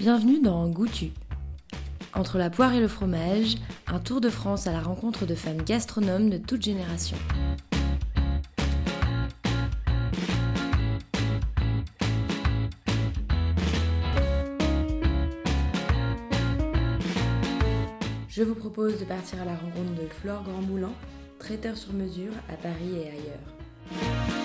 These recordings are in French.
Bienvenue dans Goûtu. Entre la poire et le fromage, un tour de France à la rencontre de femmes gastronomes de toutes générations. Je vous propose de partir à la rencontre de Flore Grandmoulin, traiteur sur mesure à Paris et ailleurs.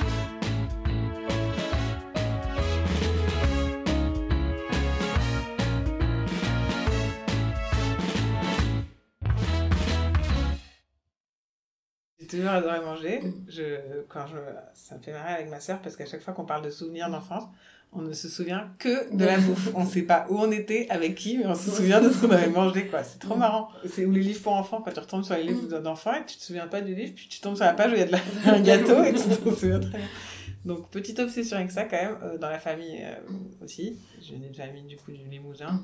Toujours adoré manger. Je, quand je, ça me fait marrer avec ma sœur parce qu'à chaque fois qu'on parle de souvenirs d'enfance, on ne se souvient que de la bouffe. On ne sait pas où on était, avec qui, mais on se souvient de ce qu'on avait mangé, quoi. C'est trop marrant. C'est où les livres pour enfants, quand tu retombes sur les livres d'enfants et tu te souviens pas du livre, puis tu tombes sur la page où il y a de la, un gâteau et tu te souviens très bien. Donc, petite obsession avec ça, quand même, euh, dans la famille euh, aussi. J'ai une famille, du coup, du Limousin.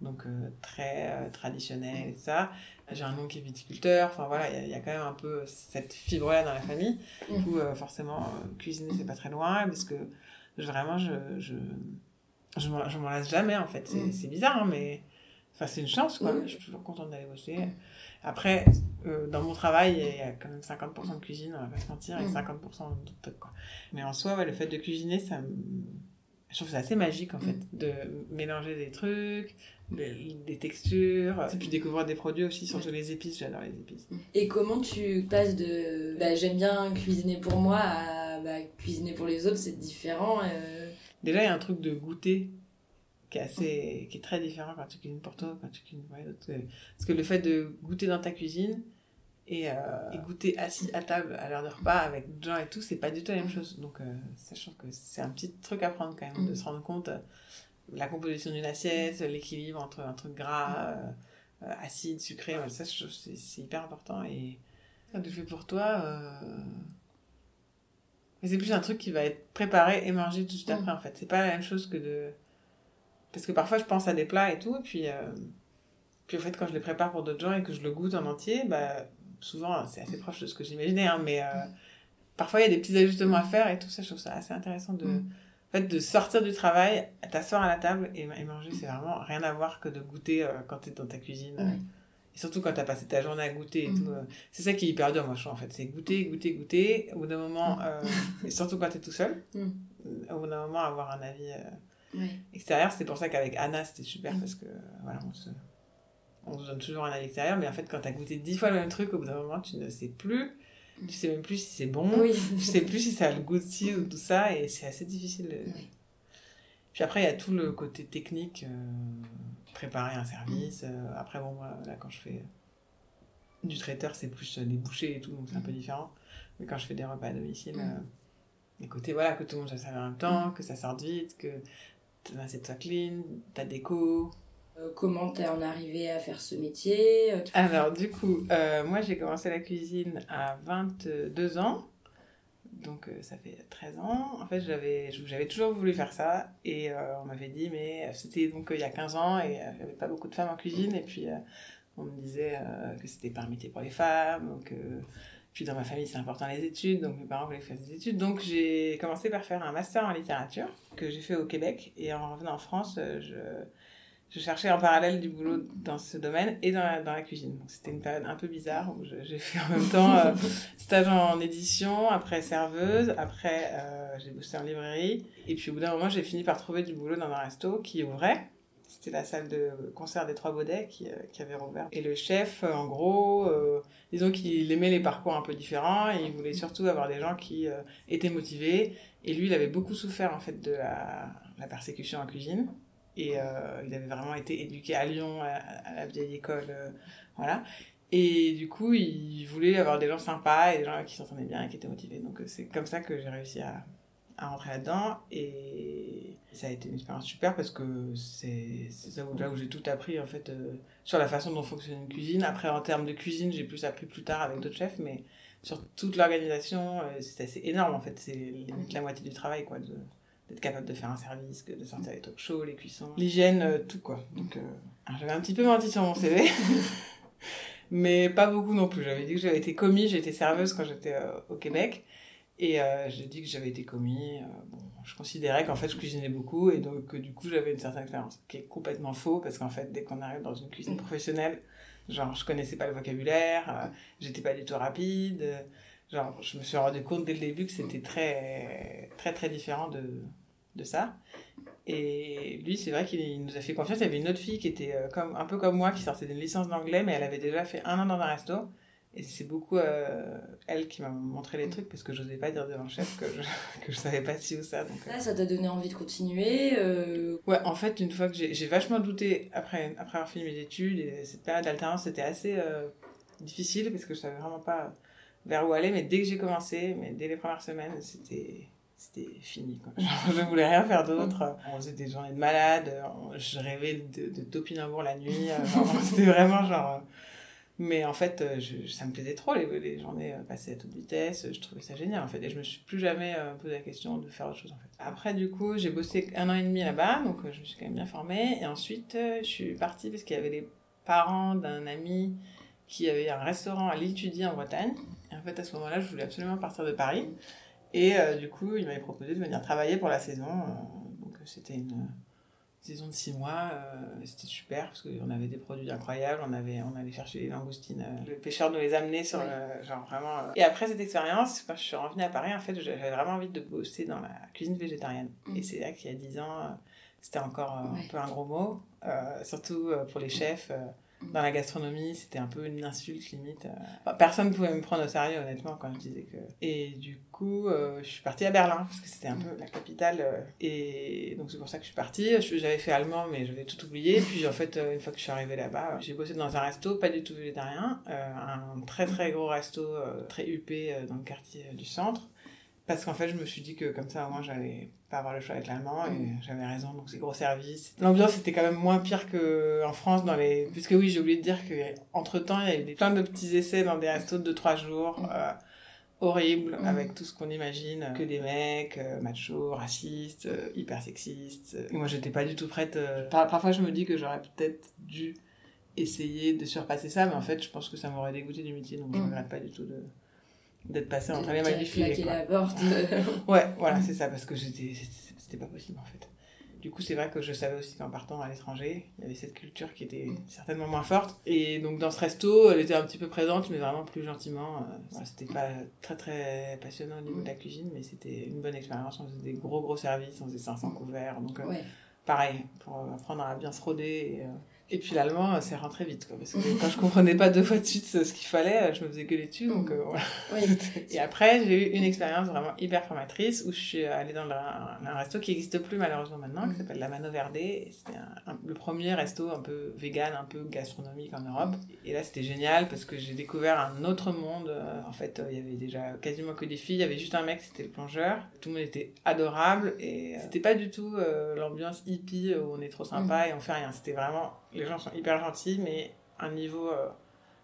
Donc, euh, très euh, traditionnel et ça. J'ai un oncle qui est viticulteur. Enfin, voilà, il y, y, a quand même un peu cette fibre-là dans la famille. Du coup, euh, forcément, cuisiner, c'est pas très loin. Parce que vraiment, je, je, je m'en lasse jamais, en fait. C'est bizarre, hein, mais enfin, c'est une chance, quoi. Je suis toujours contente d'aller bosser. Après, euh, dans mon travail, il y a quand même 50% de cuisine, on va pas se mentir, et 50% d'autres trucs, quoi. Mais en soi, ouais, le fait de cuisiner, ça me... Je trouve ça assez magique, en fait, de mélanger des trucs, des, textures, et puis découvrir des produits aussi, surtout les épices, j'adore les épices. Et comment tu passes de bah, j'aime bien cuisiner pour moi à bah, cuisiner pour les autres, c'est différent euh... Déjà, il y a un truc de goûter qui est assez qui est très différent quand tu cuisines pour toi quand tu cuisines pour les autres. Parce que le fait de goûter dans ta cuisine et, euh, et goûter assis à table à l'heure de repas avec des gens et tout c'est pas du tout la même chose. Donc euh, sachant que c'est un petit truc à prendre quand même de se rendre compte euh, la composition d'une assiette l'équilibre entre un truc gras euh, acide sucré ça c'est hyper important et quand tu fais pour toi mais c'est plus un truc qui va être préparé et mangé tout de suite après en fait. C'est pas la même chose que de parce que parfois, je pense à des plats et tout, et puis, euh, puis en fait, quand je les prépare pour d'autres gens et que je le goûte en entier, bah, souvent, c'est assez proche de ce que j'imaginais, hein, mais euh, parfois, il y a des petits ajustements à faire et tout ça, je trouve ça assez intéressant de, mm. En fait, de sortir du travail, t'asseoir à la table et, et manger, c'est vraiment rien à voir que de goûter euh, quand t'es dans ta cuisine. Mm. Et surtout quand t'as passé ta journée à goûter et mm. tout. c'est ça qui est hyper dur, moi, je trouve, en fait. C'est goûter, goûter, goûter. Au bout d'un moment, et surtout quand t'es tout seul, au bout d'un moment, avoir un avis extérieur. C'est pour ça qu'avec Anna, c'était super parce que voilà, on se, on se donne toujours un avis extérieur. Mais en fait, quand tu as goûté dix fois le même truc, au bout d'un moment, tu ne sais plus. Tu sais même plus si c'est bon. Oui. tu sais plus si ça a le goût de ci ou tout ça. Et c'est assez difficile. Oui. Puis après, il y a tout le côté technique. Euh, préparer un service. Euh, après, bon, moi, là, quand je fais du traiteur, c'est plus des bouchées et tout, donc c'est un peu différent. Mais quand je fais des repas à domicile, euh, écoutez, voilà, que tout le monde se serve en même temps, que ça sorte vite, que c'est toi clean, ta déco. Euh, comment t'es en arrivé à faire ce métier Alors, du coup, euh, moi j'ai commencé la cuisine à 22 ans. Donc, euh, ça fait 13 ans. En fait, j'avais, toujours voulu faire ça. Et euh, on m'avait dit, mais c'était donc il y a 15 ans et il n'y avait pas beaucoup de femmes en cuisine. Et puis, on me disait que c'était pas un métier pour les femmes. Que puis dans ma famille, c'est important les études, donc mes parents voulaient faire des études. Donc j'ai commencé par faire un master en littérature que j'ai fait au Québec. Et en revenant en France, je, je cherchais en parallèle du boulot dans ce domaine et dans la, dans la cuisine. C'était une période un peu bizarre où j'ai fait en même temps euh, stage en édition, après serveuse, après euh, j'ai bossé en librairie. Et puis au bout d'un moment, j'ai fini par trouver du boulot dans un resto qui ouvrait c'était la salle de concert des Trois Baudets qui, euh, qui avait rouvert. Et le chef, en gros, disons qu'il aimait les parcours un peu différents et il voulait surtout avoir des gens qui étaient motivés. Et lui, il avait beaucoup souffert en fait de la, la persécution en cuisine. Et euh, il avait vraiment été éduqué à Lyon, à, la vieille école, voilà. Et du coup, il voulait avoir des gens sympas et des gens qui s'entendaient bien et qui étaient motivés. Donc c'est comme ça que j'ai réussi à, à rentrer là-dedans et ça a été une expérience super parce que c'est là où, où j'ai tout appris en fait euh, sur la façon dont fonctionne une cuisine. Après en termes de cuisine, j'ai plus appris plus tard avec d'autres chefs, mais sur toute l'organisation, euh, c'est assez énorme en fait. C'est limite la moitié du travail quoi, d'être capable de faire un service, de sortir les trucs chauds, les cuissons, l'hygiène, euh, tout quoi. Donc j'avais un petit peu menti sur mon CV. mais pas beaucoup non plus. J'avais dit que j'avais été commis, j'étais serveuse quand j'étais au Québec. Et euh, j'ai dit que j'avais été commis. Euh, bon, je considérais qu'en fait, je cuisinais beaucoup et donc que du coup, j'avais une certaine expérience. Qui est complètement faux parce qu'en fait, dès qu'on arrive dans une cuisine professionnelle, genre, je connaissais pas le vocabulaire, euh, j'étais pas du tout rapide. Genre, je me suis rendu compte dès le début que c'était très, très, très différent de, de ça. Et lui, c'est vrai qu'il il nous a fait confiance. Il y avait une autre fille qui était euh, comme, un peu comme moi, qui sortait d'une licence d'anglais, mais elle avait déjà fait un an dans un resto. Et c'est beaucoup euh, elle qui m'a montré les trucs parce que je n'osais pas dire devant le chef que je, que je savais pas si ou ça. Donc, euh. Ça t'a donné envie de continuer. euh, Ouais, en fait, une fois que j'ai vachement douté après, après avoir fini mes études, et cette période d'alternance c'était assez difficile parce que je savais vraiment pas vers où aller, mais dès que j'ai commencé, mais dès les premières semaines, c'était c'était fini. Quoi. Genre, je voulais rien faire d'autre. On faisait des journées de malade, je rêvais de, de topinambour la nuit, euh, c'était vraiment genre. euh, Mais en fait, euh, je, ça me plaisait trop, les, les journées passées à toute vitesse, je trouvais ça génial en fait, et je me suis plus jamais posé la question de faire autre chose en fait. Après, du coup, j'ai bossé un an et demi là-bas, donc je me suis quand même bien formée, et ensuite, je suis partie parce qu'il y avait les parents d'un ami qui avait un restaurant à Tudy en Bretagne, fait, à ce moment-là, je voulais absolument partir de Paris, et euh, du coup, il m'avait proposé de venir travailler pour la saison, euh, donc euh, c'était une saison de six mois, c'était super parce qu'on avait des produits incroyables, on avait on allait chercher les langoustines, le pêcheur nous les amenait sur le genre vraiment. Et après cette expérience, quand je suis revenue à Paris, en fait, j'avais vraiment envie de bosser dans la cuisine végétarienne. Mm. Et c'est là qu'il y a dix ans, c'était encore euh, Ouais. un peu un gros mot, euh, surtout euh, pour les chefs. Dans la gastronomie, c'était un peu une insulte limite. euh. Personne ne pouvait me prendre au sérieux, honnêtement, quand je disais que. Et du coup, euh, je suis partie à Berlin, parce que c'était un peu la capitale. euh, Et donc, c'est pour ça que je suis partie. Je- J'avais fait allemand, mais j'avais tout oublié. Puis, en fait, une fois que je suis arrivée là-bas, j'ai bossé dans un resto, pas du tout végétarien, un très très gros resto, très huppé dans le quartier du centre. Parce qu'en fait, je me suis dit que comme ça, au moins, j'allais pas avoir le choix avec l'allemand et j'avais raison. Donc, c'est gros service. L'ambiance était quand même moins pire qu'en France dans les. Puisque oui, j'ai oublié de dire que entre temps, il y a eu des- plein de petits essais dans des restos de 2-3 jours. euh, horribles, Mhm. avec tout ce qu'on imagine. Que des mecs, euh, machos, racistes, euh, hyper sexistes. Et moi, j'étais pas du tout prête. euh, par- Parfois, je me dis que j'aurais peut-être dû essayer de surpasser ça, mais en fait, je pense que ça m'aurait dégoûté du métier, donc je regrette pas du tout de d'être passé entre les mailles du filet. quoi. la porte. Ouais, voilà, c'est ça, parce que c'était pas possible en fait. Du coup, c'est vrai que je savais aussi qu'en partant à l'étranger, il y avait cette culture qui était certainement moins forte. Et donc, dans ce resto, elle était un petit peu présente, mais vraiment plus gentiment. Euh, voilà, c'était pas très très passionnant au niveau de la cuisine, mais c'était une bonne expérience. On faisait des gros gros services, on faisait 500 couverts. Donc, euh, pareil, pour euh, apprendre à bien se. Et, euh, et puis l'allemand, euh, c'est rentré vite, quoi, parce que quand je comprenais pas deux fois de suite ce ce qu'il fallait, euh, je me faisais gueuler dessus. Donc, euh, voilà. Et après, j'ai eu une expérience vraiment hyper formatrice où je suis allée dans le- un, un resto qui n'existe plus malheureusement maintenant, qui Mhm. s'appelle La Mano Verde. C'était le premier resto un peu vegan, un peu gastronomique en Europe. Et là, c'était génial parce que j'ai découvert un autre monde. Euh, En fait, euh, il y avait déjà quasiment que des filles. Il y avait juste un mec, c'était le plongeur. Tout le monde était adorable et euh, c'était pas du tout euh, l'ambiance hippie où on est trop sympa et on fait rien. C'était vraiment, les gens sont hyper gentils, mais un niveau euh,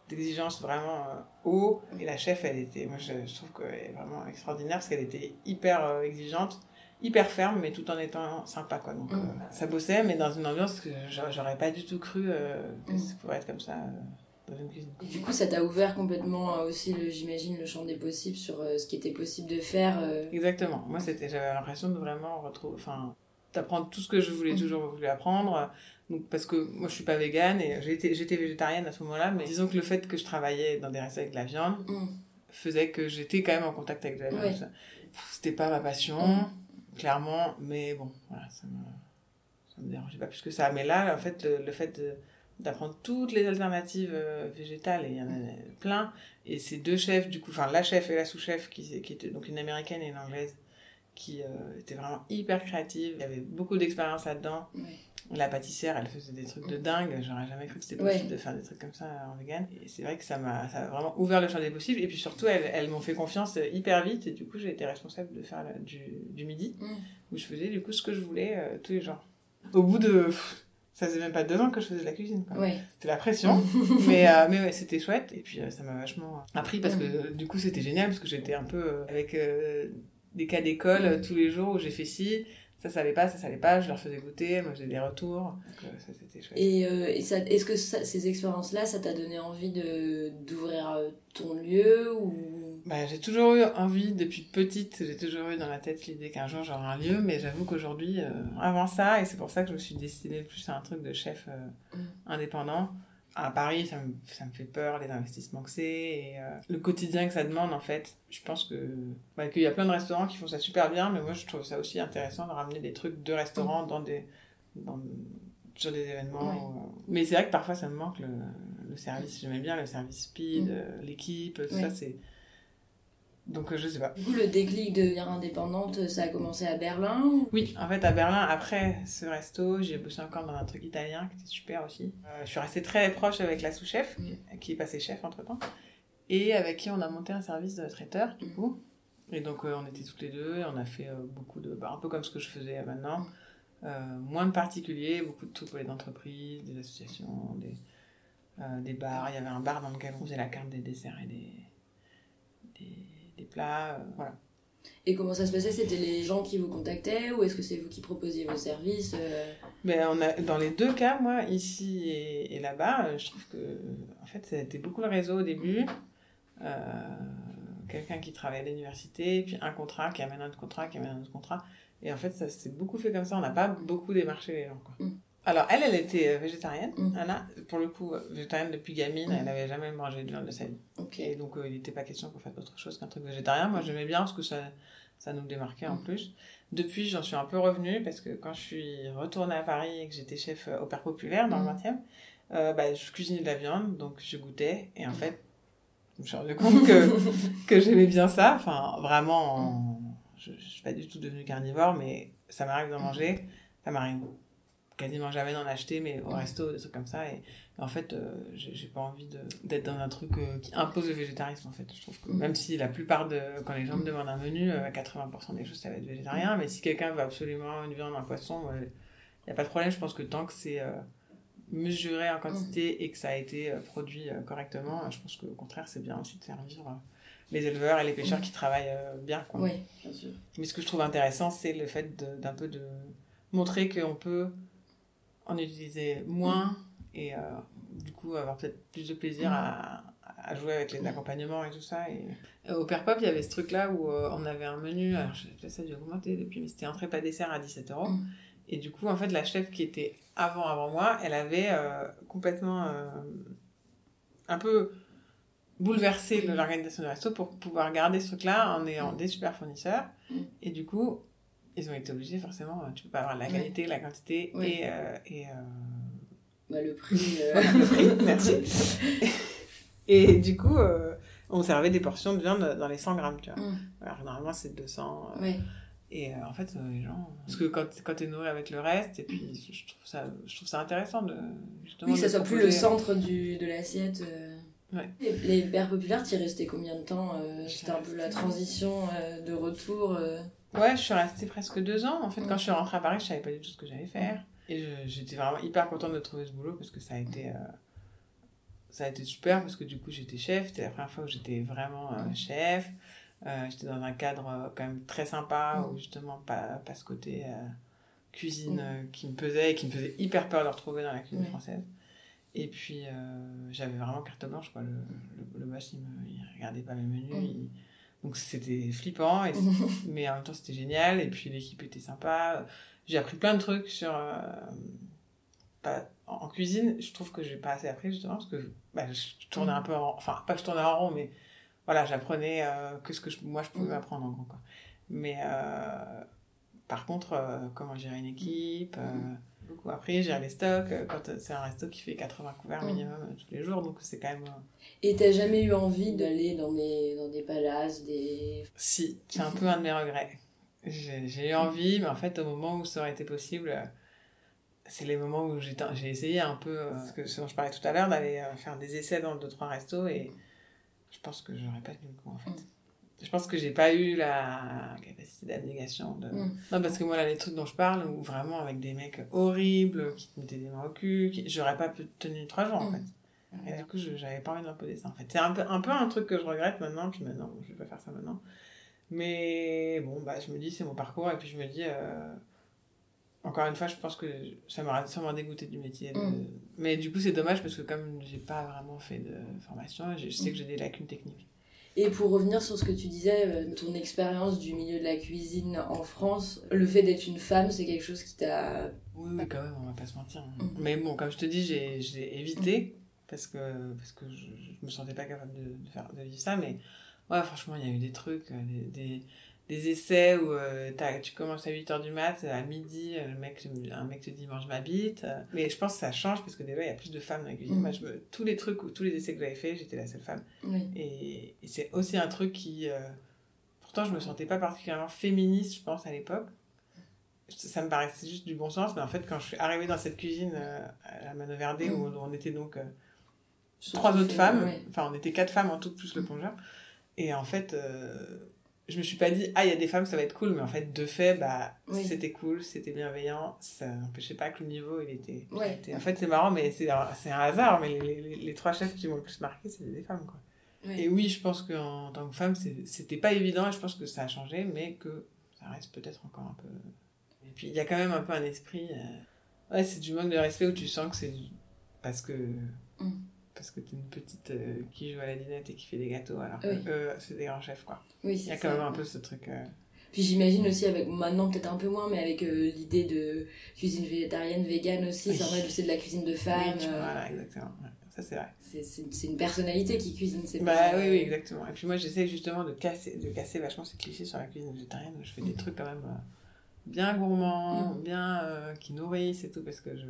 d'exigence vraiment euh, haut. Et la chef, elle était, moi je, je trouve qu'elle est vraiment extraordinaire parce qu'elle était hyper euh, exigeante, hyper ferme, mais tout en étant sympa quoi. Donc Mm. ça bossait, mais dans une ambiance que j'a- j'aurais pas du tout cru que Mm. ça pourrait être comme ça dans une cuisine. Et Du coup, ça t'a ouvert complètement aussi, j'imagine, le champ des possibles sur ce qui était possible de faire. Exactement. Moi, j'avais l'impression de vraiment retrouver, enfin, d'apprendre tout ce que je voulais Mhm. toujours voulu apprendre. Donc, parce que moi, je suis pas végane et j'étais, j'étais végétarienne à ce moment-là, mais disons que le fait que je travaillais dans des restos avec de la viande Mm. faisait que j'étais quand même en contact avec de la viande. Ouais. C'était pas ma passion, Mhm. clairement, mais bon, voilà, ça me, ça me dérangeait pas plus que ça. Mais là, en fait, le, le fait de- d'apprendre toutes les alternatives euh, végétales, et il y en a plein, et ces deux chefs, du coup, enfin, la chef et la sous-chef, qui, qui étaient donc une américaine et une anglaise, qui euh, étaient vraiment hyper créatives, il y avait beaucoup d'expérience là-dedans. La pâtissière, elle faisait des trucs de dingue. J'aurais jamais cru que c'était Ouais. possible de faire des trucs comme ça en vegan. Et c'est vrai que ça m'a, vraiment ouvert le champ des possibles. Et puis surtout, elles, elles m'ont fait confiance hyper vite. Et du coup, j'ai été responsable de faire du, du midi, Mm. où je faisais du coup ce que je voulais euh, tous les jours. Au bout de. pff, ça faisait même pas deux ans que je faisais de la cuisine. Ouais. C'était la pression. mais euh, mais ouais, c'était chouette. Et puis euh, ça m'a vachement appris parce que Mm. euh, du coup, c'était génial parce que j'étais un peu euh, avec euh, des cas d'école euh, tous les jours où j'ai fait ci ça, ça allait pas, ça, ça allait pas. Je leur faisais goûter, moi, j'ai des retours. Donc, euh, ça, c'était chouette. Et, euh, et ça, est-ce que ça- ces expériences-là, ça t'a donné envie de, d'ouvrir euh, ton lieu ou... Bah, j'ai toujours eu envie, depuis petite, j'ai toujours eu dans la tête l'idée qu'un jour j'aurai un lieu, mais j'avoue qu'aujourd'hui, euh, avant ça, et c'est pour ça que je me suis destinée plus à un truc de chef euh, Mm. indépendant. À Paris, ça me, ça me fait peur, les investissements que c'est, et euh, le quotidien que ça demande, en fait. Je pense que bah, qu'il y a plein de restaurants qui font ça super bien, mais moi je trouve ça aussi intéressant de ramener des trucs de restaurants dans des, dans, sur des événements. Ouais. euh, Mais c'est vrai que parfois ça me manque le, le service. J'aimais bien le service speed, Mm. euh, l'équipe, tout Ouais. ça, c'est. Donc euh, je sais pas. Du coup, le déclic de devenir indépendante, ça a commencé à Berlin ou... Oui, en fait, à Berlin, après ce resto, j'ai bossé encore dans un truc italien qui était super aussi. Euh, je suis restée très proche avec la sous-chef, qui est passée chef entre temps, et avec qui on a monté un service de traiteur, du Mm. coup. Et donc, euh, on était toutes les deux, et on a fait euh, beaucoup de. bah, un peu comme ce que je faisais maintenant. Euh, moins de particuliers, beaucoup de trucs pour les entreprises, des associations, des, euh, des bars. Il y avait un bar dans lequel on faisait la carte des desserts et des, des, des plats. euh, voilà. Et comment ça se passait? C'était les gens qui vous contactaient ou est-ce que c'est vous qui proposiez vos services euh, Mais on a, dans les deux cas, moi, ici et, et là-bas, euh, je trouve que, en fait, ça a été beaucoup le réseau au début. Euh, Quelqu'un qui travaille à l'université, puis un contrat qui amène un autre contrat, qui amène un autre contrat. Et en fait, ça s'est beaucoup fait comme ça. On n'a pas beaucoup démarché les gens, quoi. Mm. Alors, elle, elle était euh, végétarienne. Mm. Anna, pour le coup, euh, végétarienne depuis gamine, Mm. elle n'avait jamais mangé de viande de sa vie. Et donc, euh, il n'était pas question qu'on fasse autre chose qu'un truc végétarien. Moi, j'aimais bien parce que ça, ça nous démarquait en Mm. plus. Depuis, j'en suis un peu revenue parce que quand je suis retournée à Paris et que j'étais chef au Père Populaire dans Mm. le 20e, euh, bah, je cuisinais de la viande, donc je goûtais. Et en fait, je me suis rendu compte que, que j'aimais bien ça. Enfin, vraiment, en- je ne suis pas du tout devenue carnivore, mais ça m'arrive d'en manger. Ça m'arrive quasiment jamais d'en acheter, mais au resto, des trucs comme ça. Et, en fait, euh, j'ai pas envie d'être dans un truc euh, qui impose le végétarisme, en fait. Je trouve que Mm. même si la plupart de. Quand les gens me demandent un menu, euh, 80% des choses, ça va être végétarien. Mais si quelqu'un veut absolument une viande, un poisson, il n'y a pas de problème. Je pense que tant que c'est euh, mesuré en quantité et que ça a été euh, produit euh, correctement, euh, je pense qu'au contraire, c'est bien aussi de faire vivre euh, les éleveurs et les pêcheurs qui travaillent euh, bien. Quoi. Oui, bien sûr. Mais ce que je trouve intéressant, c'est le fait d'un peu de montrer qu'on peut en utiliser moins et euh, du coup avoir peut-être plus de plaisir à, à jouer avec les accompagnements et tout ça. Et... Euh, Au Père Pop, il y avait ce truc-là où euh, on avait un menu, alors je sais pas, ça a dû augmenter depuis, mais c'était entrée pas dessert à 17 euros. Mm. Et du coup, en fait, la chef qui était avant, avant moi, elle avait euh, complètement un peu bouleversé le- l'organisation du resto pour pouvoir garder ce truc-là en ayant Mm. des super fournisseurs. Mm. Et du coup, ils ont été obligés, forcément, tu peux pas avoir la Ouais. qualité, la quantité Ouais. et... euh, et euh, Bah, le prix. euh, le prix, merci. Et du coup, on servait des portions de viande dans les 100 grammes, tu vois. Mm. Alors, normalement, c'est 200. euh, ouais. et en fait, les gens. Parce que quand, quand t'es nourri avec le reste, et puis je trouve ça, je trouve ça intéressant de. Justement, Oui, que ça soit plus le centre du, de l'assiette. Ouais. Les, les pères populaires, t'y restais combien de temps euh, C'était un peu la transition euh, de retour. euh? Ouais, je suis restée presque deux ans. En fait, quand je suis rentrée à Paris, je savais pas du tout ce que j'allais faire. Et j'étais vraiment hyper contente de trouver ce boulot parce que ça a été. euh, ça a été super parce que du coup, j'étais chef. C'était la première fois où j'étais vraiment euh, chef. Euh, j'étais dans un cadre quand même très sympa Mm. où justement, pas, pas ce côté cuisine Mm. qui me pesait et qui me faisait hyper peur de retrouver dans la cuisine française. Et puis, j'avais vraiment carte blanche. Quoi. Le, le, le boss, il, me, il regardait pas mes menus. Mm. il- Donc, c'était flippant. Et mais en même temps c'était génial et puis l'équipe était sympa j'ai appris plein de trucs sur euh, pas- en cuisine je trouve que j'ai pas assez appris justement parce que bah, je tournais un peu en enfin pas que je tournais en rond mais voilà j'apprenais euh, que ce que je- moi je pouvais Mm. apprendre en gros quoi mais euh, par contre comment gérer une équipe Mm. Beaucoup appris gérer les stocks euh, quand euh, c'est un resto qui fait 80 couverts Mm. minimum euh, tous les jours donc c'est quand même Et t'as jamais eu envie d'aller dans des, dans des palaces, des. Si, c'est un peu un de mes regrets. J'ai j'ai eu envie, mais en fait, au moment où ça aurait été possible, c'est les moments où j'ai j'ai essayé un peu, euh, ce, que, ce dont je parlais tout à l'heure, d'aller euh, faire des essais dans deux, trois restos, et je pense que j'aurais pas tenu le coup, en fait. Je pense que j'ai pas eu la capacité d'abnégation. De... Mm. Non, parce que moi, là, les trucs dont je parle, où vraiment avec des mecs horribles, qui te mettaient des mains au cul, qui... j'aurais pas pu tenu trois jours, en Mm. fait. Et du coup, je- j'avais pas envie d'imposer ça, en fait. C'est un peu, un peu un truc que je regrette maintenant, puis maintenant, je vais pas faire ça maintenant. Mais bon, bah, je me dis, c'est mon parcours, et puis je me dis, euh, encore une fois, je pense que ça m'aurait sûrement dégoûté du métier. de- Mm. Mais du coup, c'est dommage parce que comme j'ai pas vraiment fait de formation, je je sais que j'ai des lacunes techniques. Et pour revenir sur ce que tu disais, euh, ton expérience du milieu de la cuisine en France, le fait d'être une femme, c'est quelque chose qui t'a. Oui, quand même, on va pas se mentir. hein. Mm. Mais bon, comme je te dis, j'ai évité parce que, parce que je, je me sentais pas capable de, de faire, de vivre ça. Mais ouais, franchement, il y a eu des trucs, euh, des, des, des essais où euh, tu commences à 8h du mat, à midi, euh, le mec, un mec te dit mange ma bite. Euh, Mais je pense que ça change parce que déjà, il y a plus de femmes dans la cuisine. Mm. Moi, je me- tous les trucs, ou tous les essais que j'avais fait, j'étais la seule femme. Oui. Et, et c'est aussi un truc qui. euh, pourtant, je me sentais pas particulièrement féministe, je pense, à l'époque. Ça me paraissait juste du bon sens, mais en fait, quand je suis arrivée dans cette cuisine euh, à la Manoverde, Mm. où on était donc trois autres fait- femmes, ouais. enfin, on était quatre femmes en tout, plus le plongeur. Et en fait, euh, je me suis pas dit, ah, il y a des femmes, ça va être cool, mais en fait, de fait, bah, Oui. c'était cool, c'était bienveillant, ça n'empêchait pas que le niveau, il était. Ouais. était- En fait, c'est marrant, mais c'est un, c'est un hasard, mais les, les- les trois chefs qui m'ont le plus marqué, c'était des femmes, quoi. Ouais. Et oui, je pense qu'en tant que femme, c'était pas évident et je pense que ça a changé, mais que ça reste peut-être encore un peu. Et puis il y a quand même un peu un esprit. euh, Ouais, c'est du manque de respect où tu sens que c'est du- parce que. Mm. Parce que t'es une petite euh, qui joue à la dinette et qui fait des gâteaux, alors que Oui. eux, c'est des grands chefs, quoi. Oui, Il y a ça. quand même un peu ce truc. euh, Puis j'imagine aussi avec maintenant peut-être un peu moins, mais avec euh, l'idée de cuisine végétarienne, vegan aussi, Oui. c'est vrai que c'est de la cuisine de femme. oui, euh, Voilà, exactement. Ouais, ça, c'est vrai. c'est- c'est c'est une personnalité qui cuisine, c'est Bah pas- oui, oui, exactement. Et puis moi, j'essaie justement de casser, de casser vachement ces clichés sur la cuisine végétarienne. Je fais des Mm. trucs quand même euh, bien gourmands, Mm. bien euh, qui nourrissent et tout, parce que je,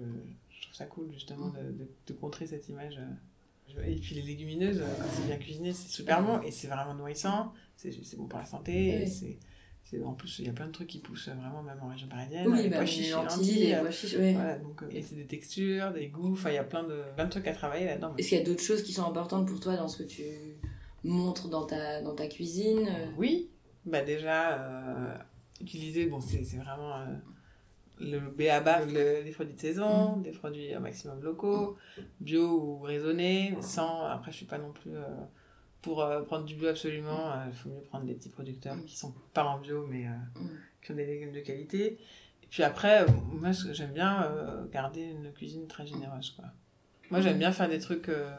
je trouve ça cool justement de, de, de contrer cette image. Et puis les légumineuses, euh, quand c'est bien cuisiné, c'est super bon et c'est vraiment nourrissant. C'est bon pour la santé. et Oui. c'est- en plus, il y a plein de trucs qui poussent vraiment, même en région parisienne. Oui, les bah, pois chiches, les lentilles, les euh, pois chiches, ouais. Voilà, donc, euh, et c'est des textures, des goûts, enfin il y a plein de, plein de trucs à travailler là-dedans. Est-ce qu'il y a d'autres choses qui sont importantes pour toi dans ce que tu montres dans ta, dans ta cuisine? Oui, bah déjà, euh, utiliser, bon, c'est c'est vraiment euh, le B.A.B.A. le- des produits de saison, des produits au maximum locaux, bio ou raisonnés, sans, après je suis pas non plus, euh, pour euh, prendre du bio absolument, il faut mieux prendre des petits producteurs qui sont pas en bio, mais euh, qui ont des légumes de qualité. Et puis après, euh, moi j'aime bien euh, garder une cuisine très généreuse, quoi. Moi j'aime bien faire des trucs... euh,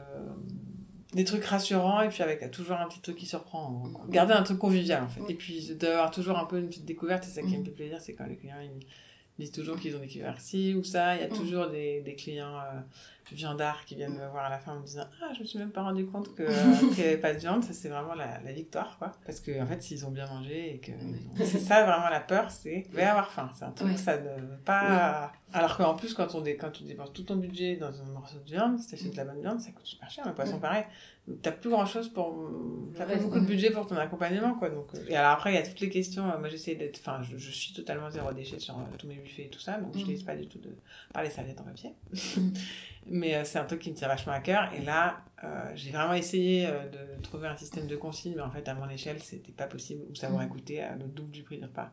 des trucs rassurants et puis avec toujours un petit truc qui surprend. Garder un truc convivial en fait. Et puis d'avoir toujours un peu une petite découverte, c'est ça qui me fait plaisir, c'est quand les clients disent toujours qu'ils ont découvert ci ou ça. Il y a Mm. toujours des, des clients viandards qui viennent me voir à la fin en me disant Ah, je me suis même pas rendu compte que, qu'il n'y avait pas de viande. Ça, c'est vraiment la, la victoire quoi. Parce que en fait, s'ils ont bien mangé et que. C'est ça vraiment la peur, c'est. Je vais avoir faim. C'est un truc, Ouais. ça ne veut pas. Alors qu'en plus, quand, on dé... quand tu dépenses tout ton budget dans un morceau de viande, si t'achètes de la bonne viande, ça coûte super cher. Le poisson, Ouais. pareil. T'as plus grand chose pour. T'as pas Ouais, beaucoup de ouais. budget pour ton accompagnement, quoi. Donc, euh, et alors après, il y a toutes les questions. euh, Moi, j'essaie d'être. Enfin, je, je suis totalement zéro déchet sur euh, tous mes buffets et tout ça. Donc, je Mhm. n'utilise pas du tout de. Par les serviettes en papier. Mais euh, c'est un truc qui me tient vachement à cœur. Et là, euh, j'ai vraiment essayé euh, de trouver un système de consigne. Mais en fait, à mon échelle, c'était pas possible. Ou ça m'aurait coûté à le double du prix du repas.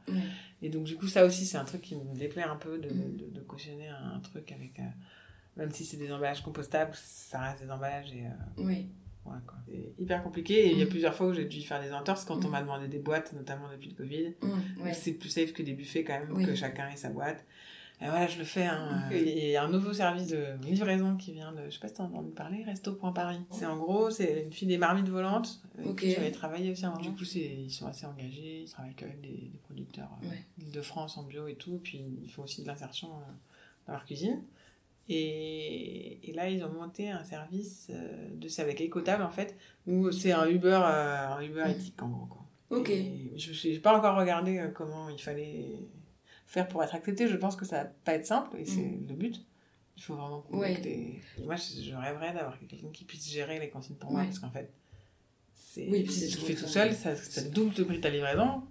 Et donc, du coup, ça aussi, c'est un truc qui me déplaît un peu de, Mm. de, de cautionner un truc avec. euh, même si c'est des emballages compostables, ça reste des emballages et. Oui. Ouais. C'est hyper compliqué et il y a Mm. plusieurs fois où j'ai dû faire des entorses quand on Mm. m'a demandé des boîtes, notamment depuis le Covid. Ouais. C'est plus safe que des buffets quand même, Oui. que chacun ait sa boîte. Et voilà, je le fais. Hein. Et Il y a un nouveau service de livraison qui vient de, je sais pas si t'as entendu parler, Resto.Paris. C'est en gros, c'est une fille des marmites volantes. avec Ok. qui J'avais travaillé aussi un moment. Du coup, c'est, ils sont assez engagés, ils travaillent avec des, des producteurs euh, Ouais. de France en bio et tout. Puis ils font aussi de l'insertion euh, dans leur cuisine. Et, et là, ils ont monté un service euh, de c'est avec Ecotable en fait, où c'est un Uber, euh, un Uber éthique en gros. Quoi. Ok. Et je n'ai pas encore regardé euh, comment il fallait faire pour être accepté. Je pense que ça va pas être simple et c'est le but. Il faut vraiment Mm. Que t'es- Moi, je, rêverais d'avoir quelqu'un qui puisse gérer les consignes pour moi parce qu'en fait, c'est Oui, si tu fais tout seul, ça, ça double le prix de ta livraison,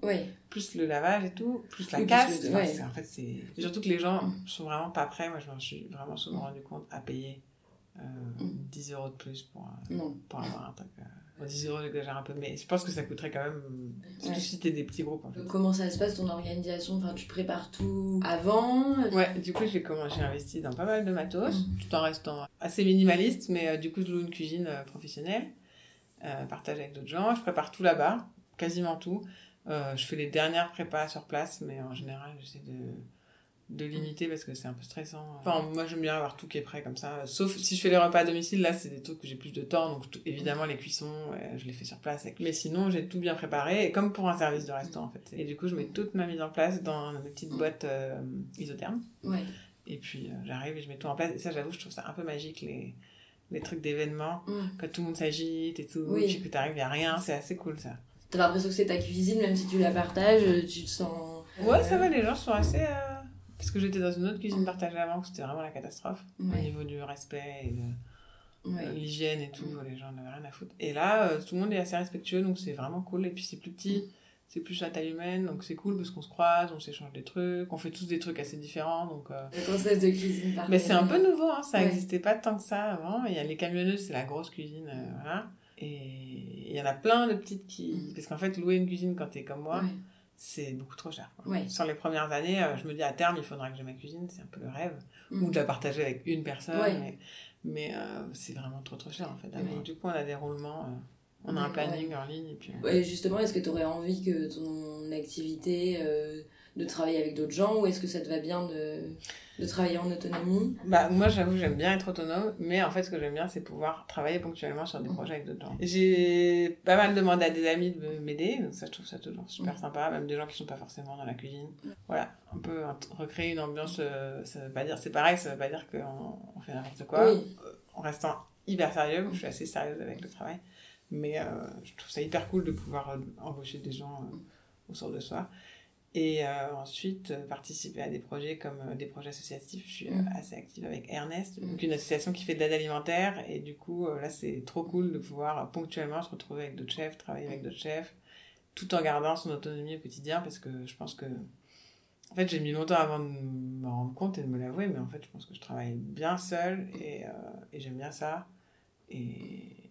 plus le lavage et tout, plus la Oui, plus casse. Enfin, ouais. En fait, c'est surtout que les gens Mm. sont vraiment pas prêts. Moi, je m'en suis vraiment souvent rendu compte à payer euh, Mm. 10 euros de plus pour, euh, pour avoir un truc. euh, bon, 10 euros, j'exagère un peu, mais je pense que ça coûterait quand même, surtout Ouais. si t'es des petits groupes en fait. Comment ça se passe ton organisation? Enfin, tu prépares tout avant? Ouais, du coup, j'ai investi dans pas mal de matos, Mm. tout en restant assez minimaliste, mais euh, du coup, je loue une cuisine euh, professionnelle, euh, partage avec d'autres gens, je prépare tout là-bas, quasiment tout. Euh, je fais les dernières prépas sur place, mais en général, j'essaie de de limiter parce que c'est un peu stressant. Enfin, moi j'aime bien avoir tout qui est prêt comme ça. Sauf si je fais les repas à domicile, là c'est des trucs que j'ai plus de temps, donc évidemment les cuissons, je les fais sur place. Mais sinon j'ai tout bien préparé, et comme pour un service de restaurant en fait. Et du coup je mets toute ma mise en place dans une petite boîte euh, isotherme. Ouais. Et puis euh, j'arrive et je mets tout en place. Et ça j'avoue, je trouve ça un peu magique les, les trucs d'événements, quand tout le monde s'agite et tout, Oui. et puis que t'arrives, il a rien, c'est assez cool ça. T'as l'impression que c'est ta cuisine, même si tu la partages, tu te sens. Ouais, ça va, les gens sont assez. Parce que j'étais dans une autre cuisine partagée avant, c'était vraiment la catastrophe. Au niveau du respect et de Ouais. euh, l'hygiène et tout, les gens n'avaient rien à foutre. Et là, euh, tout le monde est assez respectueux, donc c'est vraiment cool. Et puis c'est plus petit, c'est plus à taille humaine, donc c'est cool parce qu'on se croise, on s'échange des trucs, on fait tous des trucs assez différents. Donc, euh, Le concept de cuisine partagée. Mais c'est un peu nouveau, hein, ça Ouais. n'existait pas tant que ça avant. Il y a les camionneuses, c'est la grosse cuisine, euh, voilà. Et il y en a plein de petites qui. Mm. Parce qu'en fait, louer une cuisine quand t'es comme moi. C'est beaucoup trop cher. Ouais. Sur les premières années, euh, je me dis à terme, il faudra que j'ai ma cuisine, c'est un peu le rêve. Mm. Ou de la partager avec une personne. Ouais. Mais, mais euh, c'est vraiment trop trop cher en fait. Ouais. Du coup, on a des roulements, euh, on a un planning en ligne. Et puis, justement, est-ce que tu aurais envie que ton activité euh, de travailler avec d'autres gens ou est-ce que ça te va bien de, de travailler en autonomie? Bah, moi, j'avoue, j'aime bien être autonome, mais en fait, ce que j'aime bien, c'est pouvoir travailler ponctuellement sur des Mm. projets avec d'autres gens. J'ai pas mal demandé à des amis de m'aider, donc ça, je trouve ça toujours super Mm. sympa, même des gens qui sont pas forcément dans la cuisine. Voilà, un peu un- recréer une ambiance, euh, ça veut pas dire, c'est pareil, ça veut pas dire qu'on on fait n'importe quoi, Oui. euh, en restant hyper sérieux, je suis assez sérieuse avec le travail, mais euh, je trouve ça hyper cool de pouvoir embaucher des gens euh, autour de soi. Et euh, ensuite, euh, participer à des projets comme euh, des projets associatifs. Je suis Mm. assez active avec Ernest, Mm. donc une association qui fait de l'aide alimentaire. Et du coup, là, c'est trop cool de pouvoir ponctuellement se retrouver avec d'autres chefs, travailler avec d'autres chefs, tout en gardant son autonomie au quotidien, parce que je pense que. En fait, j'ai mis longtemps avant de me rendre compte et de me l'avouer, mais en fait, je pense que je travaille bien seule et, et j'aime bien ça. Et.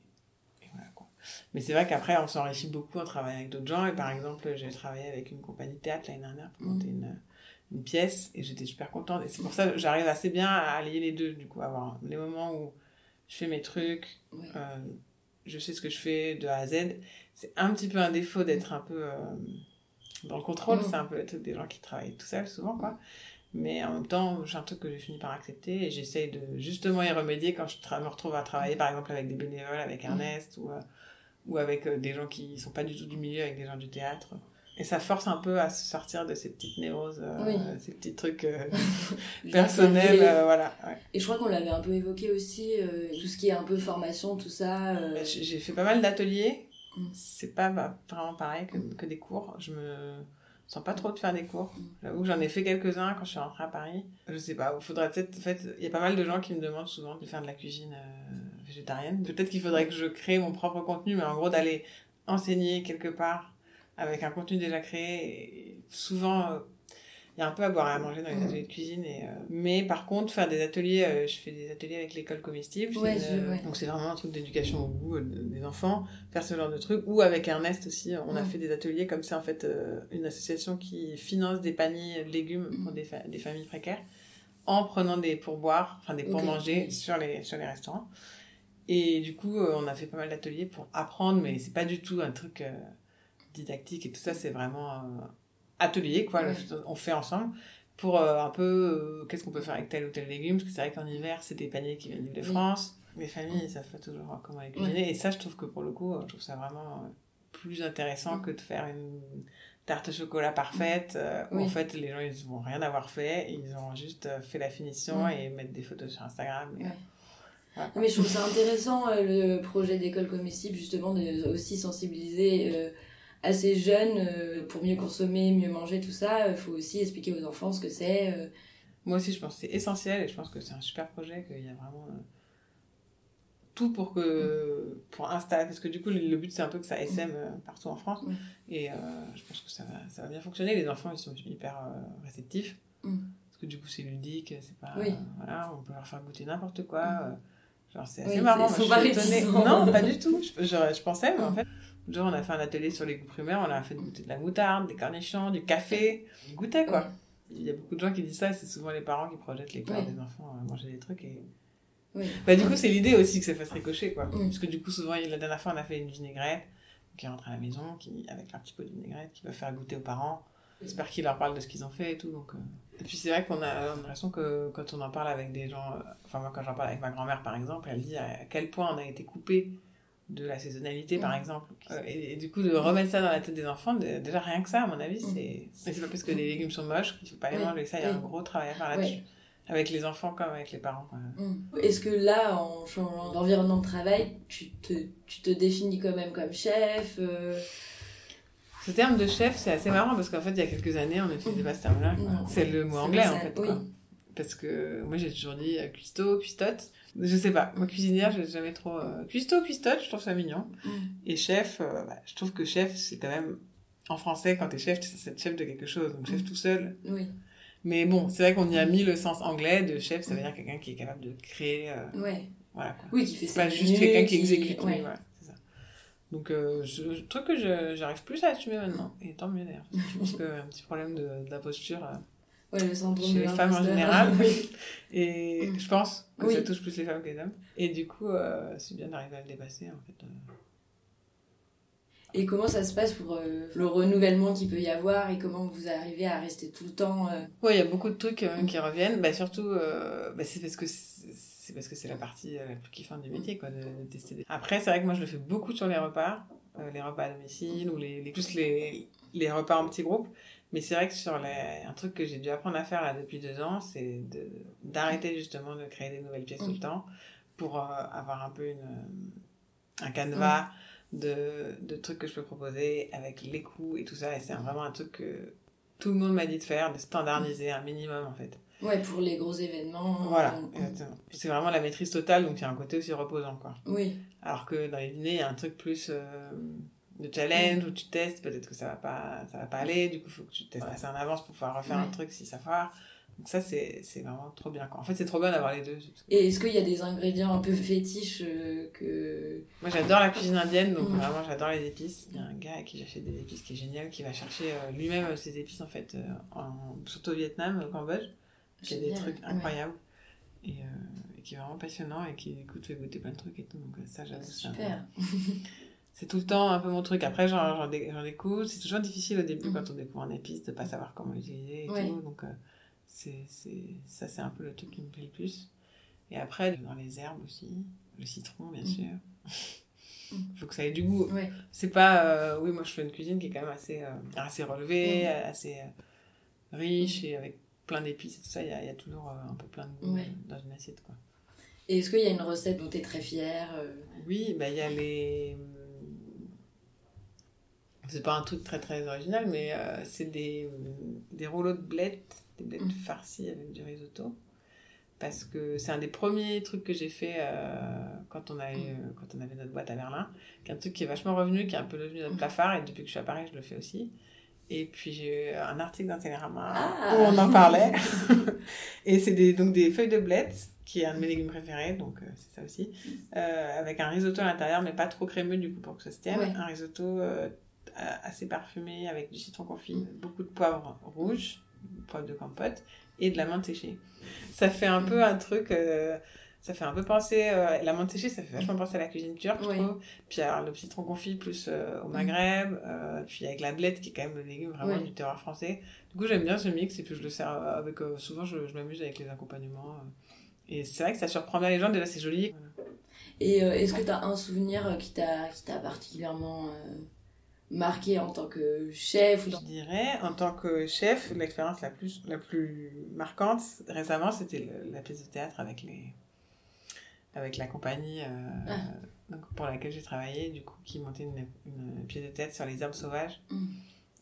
Mais c'est vrai qu'après, on s'enrichit beaucoup en travaillant avec d'autres gens. Et par exemple, j'ai travaillé avec une compagnie de théâtre l'année dernière pour Mm. monter une, une pièce et j'étais super contente. Et c'est pour ça que j'arrive assez bien à allier les deux, du coup, avoir les moments où je fais mes trucs, Ouais. euh, je sais ce que je fais de A à Z. C'est un petit peu un défaut d'être un peu euh, dans le contrôle. Mm. C'est un peu le truc des gens qui travaillent tout seuls, souvent, quoi. Mais en même temps, j'ai un truc que j'ai fini par accepter et j'essaye de justement y remédier quand je me retrouve à travailler, par exemple, avec des bénévoles, avec Mm. Ernest ou, euh, ou avec euh, des gens qui sont pas du tout du milieu, avec des gens du théâtre. Et ça force un peu à se sortir de ces petites névroses, euh, Oui. ces petits trucs euh, personnels, euh, voilà. ouais. Et je crois qu'on l'avait un peu évoqué aussi, tout ce qui est un peu formation, tout ça. Bah, J'ai fait pas mal d'ateliers. Mm. C'est pas bah, vraiment pareil que, que des cours. Je me sens pas trop de faire des cours. Mm. J'avoue que j'en ai fait quelques-uns quand je suis rentrée à Paris. Je sais pas, il faudrait peut-être. En fait, il y a pas mal de gens qui me demandent souvent de faire de la cuisine végétarienne. Peut-être qu'il faudrait que je crée mon propre contenu, mais en gros d'aller enseigner quelque part avec un contenu déjà créé. Et souvent. euh, il y a un peu à boire et à manger dans les Mm. ateliers de cuisine. Et, euh, Mais par contre, faire des ateliers, euh, je fais des ateliers avec l'école comestible. c'est Ouais, je- ouais. Donc c'est vraiment un truc d'éducation au goût de- des enfants, faire ce genre de truc. Ou avec Ernest aussi, on a Mm. fait des ateliers comme ça, en fait, une association qui finance des paniers de légumes pour des, fa- des familles précaires en prenant des pourboires, enfin des pour Ok. manger sur les, sur les restaurants. Et du coup, euh, on a fait pas mal d'ateliers pour apprendre, mais c'est pas du tout un truc euh, didactique et tout ça, c'est vraiment euh, atelier, quoi. Ouais. Le- on fait ensemble pour euh, un peu qu'est-ce qu'on peut faire avec tel ou tel légume, parce que c'est vrai qu'en hiver, c'est des paniers qui viennent de France. Les familles, ils savent pas toujours comment les cuisiner. Et ça, je trouve que pour le coup, je trouve ça vraiment plus intéressant que de faire une tarte au chocolat parfaite, où Oui. en fait, les gens, ils vont rien avoir fait, ils ont juste fait la finition et mettre des photos sur Instagram. Et. Non, mais je trouve ça intéressant euh, le projet d'école comestible justement de aussi sensibiliser euh, à ces jeunes euh, pour mieux consommer, mieux manger, tout ça. Il faut aussi expliquer aux enfants ce que c'est. euh. Moi aussi, je pense que c'est essentiel et je pense que c'est un super projet, qu'il y a vraiment euh, tout pour que pour installer, parce que du coup, le, but c'est un peu que ça SM euh, partout en France et euh, je pense que ça va, ça va bien fonctionner. Les enfants, ils sont hyper euh, réceptifs Mm. parce que du coup, c'est ludique, c'est pas. Oui. euh, voilà, on peut leur faire goûter n'importe quoi. Mm. C'est Oui, assez marrant. c'est- moi, je suis pas étonnée. réticents. Non, pas du tout. Je, je, je pensais, mais en Mm. fait. Un jour, on a fait un atelier sur les goûts primaires, on a fait goûter de la moutarde, des cornichons, du café. Ils goûtaient quoi. Il y a beaucoup de gens qui disent ça, et c'est souvent les parents qui projettent les Ouais. des enfants à manger des trucs. Et... Oui. Bah, du coup, c'est l'idée aussi que ça fasse ricocher, quoi. Parce que du coup, souvent, la dernière fois, on a fait une vinaigrette qui rentre à la maison, qui, avec leur petit pot de vinaigrette, qui va faire goûter aux parents. J'espère qu'ils leur parlent de ce qu'ils ont fait et tout. Donc, euh. Et puis c'est vrai qu'on a l'impression que quand on en parle avec des gens, euh, enfin moi quand j'en parle avec ma grand-mère par exemple, elle dit à quel point on a été coupé de la saisonnalité par exemple. Euh, et, du coup de remettre ça dans la tête des enfants, déjà rien que ça à mon avis, c'est c'est pas parce que les légumes sont moches qu'il faut pas les manger. Ça, il y a un gros travail à faire là-dessus. Avec les enfants comme avec les parents. Est-ce que là, en changeant d'environnement de travail, tu te, tu te définis quand même comme chef ce terme de chef, c'est assez marrant parce qu'en fait, il y a quelques années, on n'utilisait pas ce terme-là. C'est le mot anglais, en fait. Quoi. Parce que moi, j'ai toujours dit euh, cuistot, cuistotte. Je sais pas. Moi, cuisinière, j'ai jamais trop. Euh... Cuistot, cuistotte, je trouve ça mignon. Mm. Et chef, euh, bah, je trouve que chef, c'est quand même. En français, quand t'es chef, c'est être chef de quelque chose. Donc, chef mm. tout seul. Oui. Mais bon, c'est vrai qu'on y a mis le sens anglais de chef, ça veut dire quelqu'un qui est capable de créer. Euh... Ouais. Voilà. Quoi. Oui, qui fait ça. Pas juste quelqu'un qui, exécute. Ouais. voilà. Donc, euh, je, trouve que j'arrive plus à assumer maintenant. Et tant mieux d'ailleurs. Je pense qu'il y a un petit problème de, de la posture euh, ouais, le chez les femmes en général. Et mm. je pense que ça touche plus les femmes que les hommes. Et du coup, euh, c'est bien d'arriver à le dépasser en fait. Et comment ça se passe pour euh, le renouvellement qu'il peut y avoir et comment vous arrivez à rester tout le temps euh? Oui, il y a beaucoup de trucs euh, qui reviennent. Bah, surtout, bah, c'est parce que c'est parce que c'est la partie la plus kiffante du métier, quoi, de, tester. Des... Après, c'est vrai que moi, je le fais beaucoup sur les repas, les repas à domicile ou les, les plus les, les repas en petits groupes. Mais c'est vrai que sur les... un truc que j'ai dû apprendre à faire là depuis deux ans, c'est d'arrêter justement de créer des nouvelles pièces tout le temps pour avoir un peu une, un canevas de, de trucs que je peux proposer avec les coûts et tout ça. Et c'est vraiment un truc que tout le monde m'a dit de faire, de standardiser un minimum en fait. Ouais, pour les gros événements. Voilà. C'est vraiment la maîtrise totale, donc il y a un côté aussi reposant, quoi. Oui. Alors que dans les dîners, il y a un truc plus euh, de challenge où tu testes, peut-être que ça va pas, ça va pas aller, du coup, il faut que tu testes assez en avance pour pouvoir refaire un truc si ça foire. Donc ça, c'est vraiment trop bien. Quoi. En fait, c'est trop bien d'avoir les deux. Et est-ce qu'il y a des ingrédients un peu fétiches euh, que... Moi, j'adore la cuisine indienne, donc mm. vraiment, j'adore les épices. Il y a un gars à qui j'achète des épices qui est génial, qui va chercher euh, lui-même ses épices, en fait, en, surtout au Vietnam, au Cambodge, qui a des trucs incroyables. Et, et, qui est vraiment passionnant et qui, écoute, fait goûter plein de trucs et tout. Donc ça, j'adore ça. Super c'est tout le temps un peu mon truc. Après, j'en découvre. C'est toujours difficile au début mm. quand on découvre un épice de pas savoir comment l'utiliser et tout. Donc, c'est, c'est, ça, c'est un peu le truc qui me plaît le plus. Et après, dans les herbes aussi, le citron, bien mm. sûr. Il mm. faut que ça ait du goût. C'est pas. Euh, oui, moi, je fais une cuisine qui est quand même assez, euh, assez relevée, mm. assez euh, riche et avec plein d'épices et tout ça. Il y a, y a, toujours un peu plein de goût dans une assiette, quoi. Et est-ce qu'il y a une recette dont tu es très fière Oui, bah, il y a les. C'est pas un truc très très original, mais c'est des, des rouleaux de blettes des blettes mm. farcies avec du risotto. Parce que c'est un des premiers trucs que j'ai fait euh, quand, on avait, mm. quand on avait notre boîte à Berlin. Qui est un truc qui est vachement revenu, qui est un peu devenu notre mm. plafard. Et depuis que je suis à Paris, je le fais aussi. Et puis j'ai eu un article dans Télérama ah. où on en parlait. et c'est des, donc des feuilles de blettes, qui est un de mes légumes préférés, donc euh, c'est ça aussi. Euh, avec un risotto à l'intérieur, mais pas trop crémeux du coup pour que ça se tienne. Un risotto assez parfumé avec du citron confit, beaucoup de poivre rouge poivre de compote et de la menthe séchée. Ça fait un peu un truc, euh, ça fait un peu penser, euh, la menthe séchée, ça fait vachement penser à la cuisine turque, je trouve. Puis alors le citron confit plus euh, au Maghreb, puis avec la blette qui est quand même le légume vraiment du terroir français. Du coup, j'aime bien ce mix et puis je le sers avec, souvent je, je m'amuse avec les accompagnements. et c'est vrai que ça surprend bien les gens, déjà c'est joli. Et est-ce que tu as un souvenir qui t'a particulièrement marqué en tant que chef Je dirais, en tant que chef, l'expérience la plus, la plus marquante récemment, c'était la pièce de théâtre avec, les, avec la compagnie euh, ah. donc pour laquelle j'ai travaillé, du coup, qui montait une, une, pièce de théâtre sur les herbes sauvages. Mm.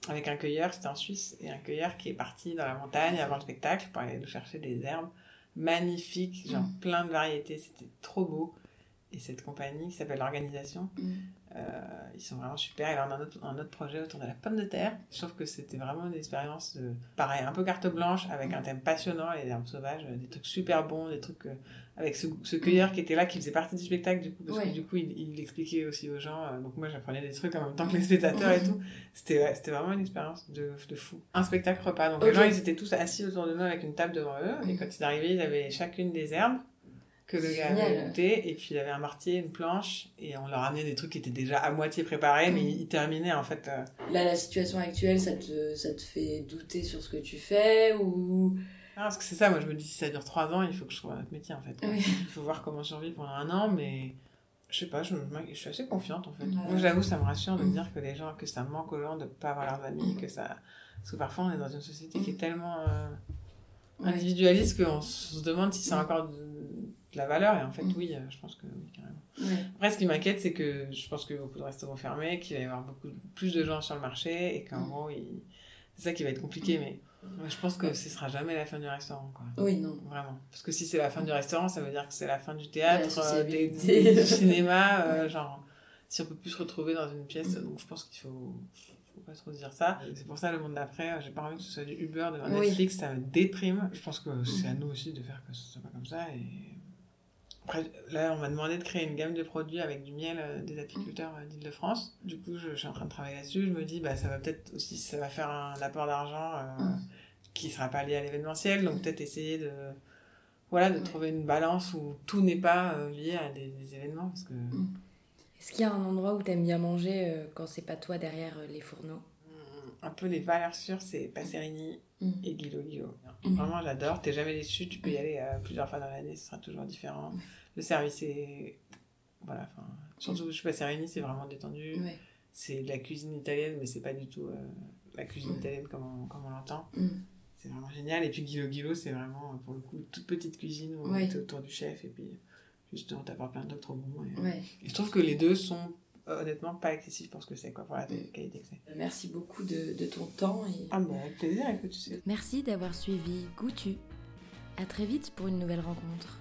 Avec un cueilleur, c'était en Suisse, et un cueilleur qui est parti dans la montagne avant le spectacle pour aller nous chercher des herbes magnifiques, genre mm. plein de variétés, c'était trop beau. Et cette compagnie qui s'appelle l'Organisation, mm. Euh, ils sont vraiment super. Il y a un autre, un autre projet autour de la pomme de terre. Je trouve que c'était vraiment une expérience, de, pareil, un peu carte blanche, avec un thème passionnant, les herbes sauvages, des trucs super bons, des trucs euh, avec ce, ce, cueilleur qui était là, qui faisait partie du spectacle, du coup, parce que du coup, il, il, expliquait aussi aux gens. Euh, donc moi, j'apprenais des trucs en même temps que les spectateurs et tout. C'était c'était vraiment une expérience de, de fou. Un spectacle repas. Donc les gens, ils étaient tous assis autour de nous avec une table devant eux. Et quand ils arrivaient, ils avaient chacune des herbes que le gars avait monté. Et puis il avait un mortier, une planche, et on leur amenait des trucs qui étaient déjà à moitié préparés, mais Mm. il terminait en fait. euh, Là, la situation actuelle, ça te, ça te fait douter sur ce que tu fais ou... Ah, parce que c'est ça, moi je me dis si ça dure trois ans, il faut que je trouve un autre métier en fait. Oui. Il faut voir comment survivre pendant un an, mais je sais pas, je, suis assez confiante en fait. Ouais. Moi j'avoue, ça me rassure de me Mm. dire que les gens, que ça manque aux gens de pas avoir leurs amis, que ça. Parce que parfois on est dans une société qui est tellement euh, individualiste qu'on se demande si Mm. encore de, la valeur, et en fait, Mm. oui, euh, je pense que oui, carrément. Ouais. Après, ce qui m'inquiète, c'est que je pense que beaucoup de restos vont fermer, qu'il va y avoir beaucoup plus de gens sur le marché, et qu'en Mm. gros, il- c'est ça qui va être compliqué, mais moi, je pense que ce sera jamais la fin du restaurant, quoi. Oui, non. Vraiment. Parce que si c'est la fin du restaurant, ça veut dire que c'est la fin du théâtre, euh, des, du cinéma, euh, genre, si on peut plus se retrouver dans une pièce, donc je pense qu'il faut, faut pas trop dire ça. C'est pour ça, le monde d'après, j'ai pas envie que ce soit du Uber devant Oui. Netflix, ça me déprime. Je pense que c'est à nous aussi de faire que ce soit pas comme ça. Et après, là, on m'a demandé de créer une gamme de produits avec du miel euh, des apiculteurs euh, d'Île-de-France. Du coup, je, je suis en train de travailler là-dessus. Je me dis, bah, ça va peut-être aussi, ça va faire un apport d'argent euh, Mm. qui sera pas lié à l'événementiel. Donc, peut-être essayer de, voilà, de Ouais. trouver une balance où tout n'est pas euh, lié à des, des événements. Parce que Est-ce qu'il y a un endroit où t'aimes bien manger quand c'est pas toi derrière les fourneaux? Un peu les valeurs sûres, c'est Passerini Mm. et Guilo Guilo. Mm. Vraiment, j'adore. T'es jamais déçu. Tu peux y aller euh, plusieurs fois dans l'année, ce sera toujours différent. Le service est. Voilà, enfin. Surtout, je sais Passerini, c'est vraiment détendu. Ouais. C'est de la cuisine italienne, mais c'est pas du tout euh, la cuisine Mm. italienne comme on, comme on l'entend. Mm. C'est vraiment génial. Et puis Guilo, c'est vraiment, pour le coup, toute petite cuisine où Ouais. t'es autour du chef et puis juste on t'apporte plein d'autres bons. Et, Ouais. et je trouve que les deux sont honnêtement pas excessifs pour ce que c'est, quoi, pour la qualité que c'est. Merci beaucoup de, de ton temps. Et... Ah, bon, avec plaisir, écoute. Merci d'avoir suivi Goûtu. À très vite pour une nouvelle rencontre.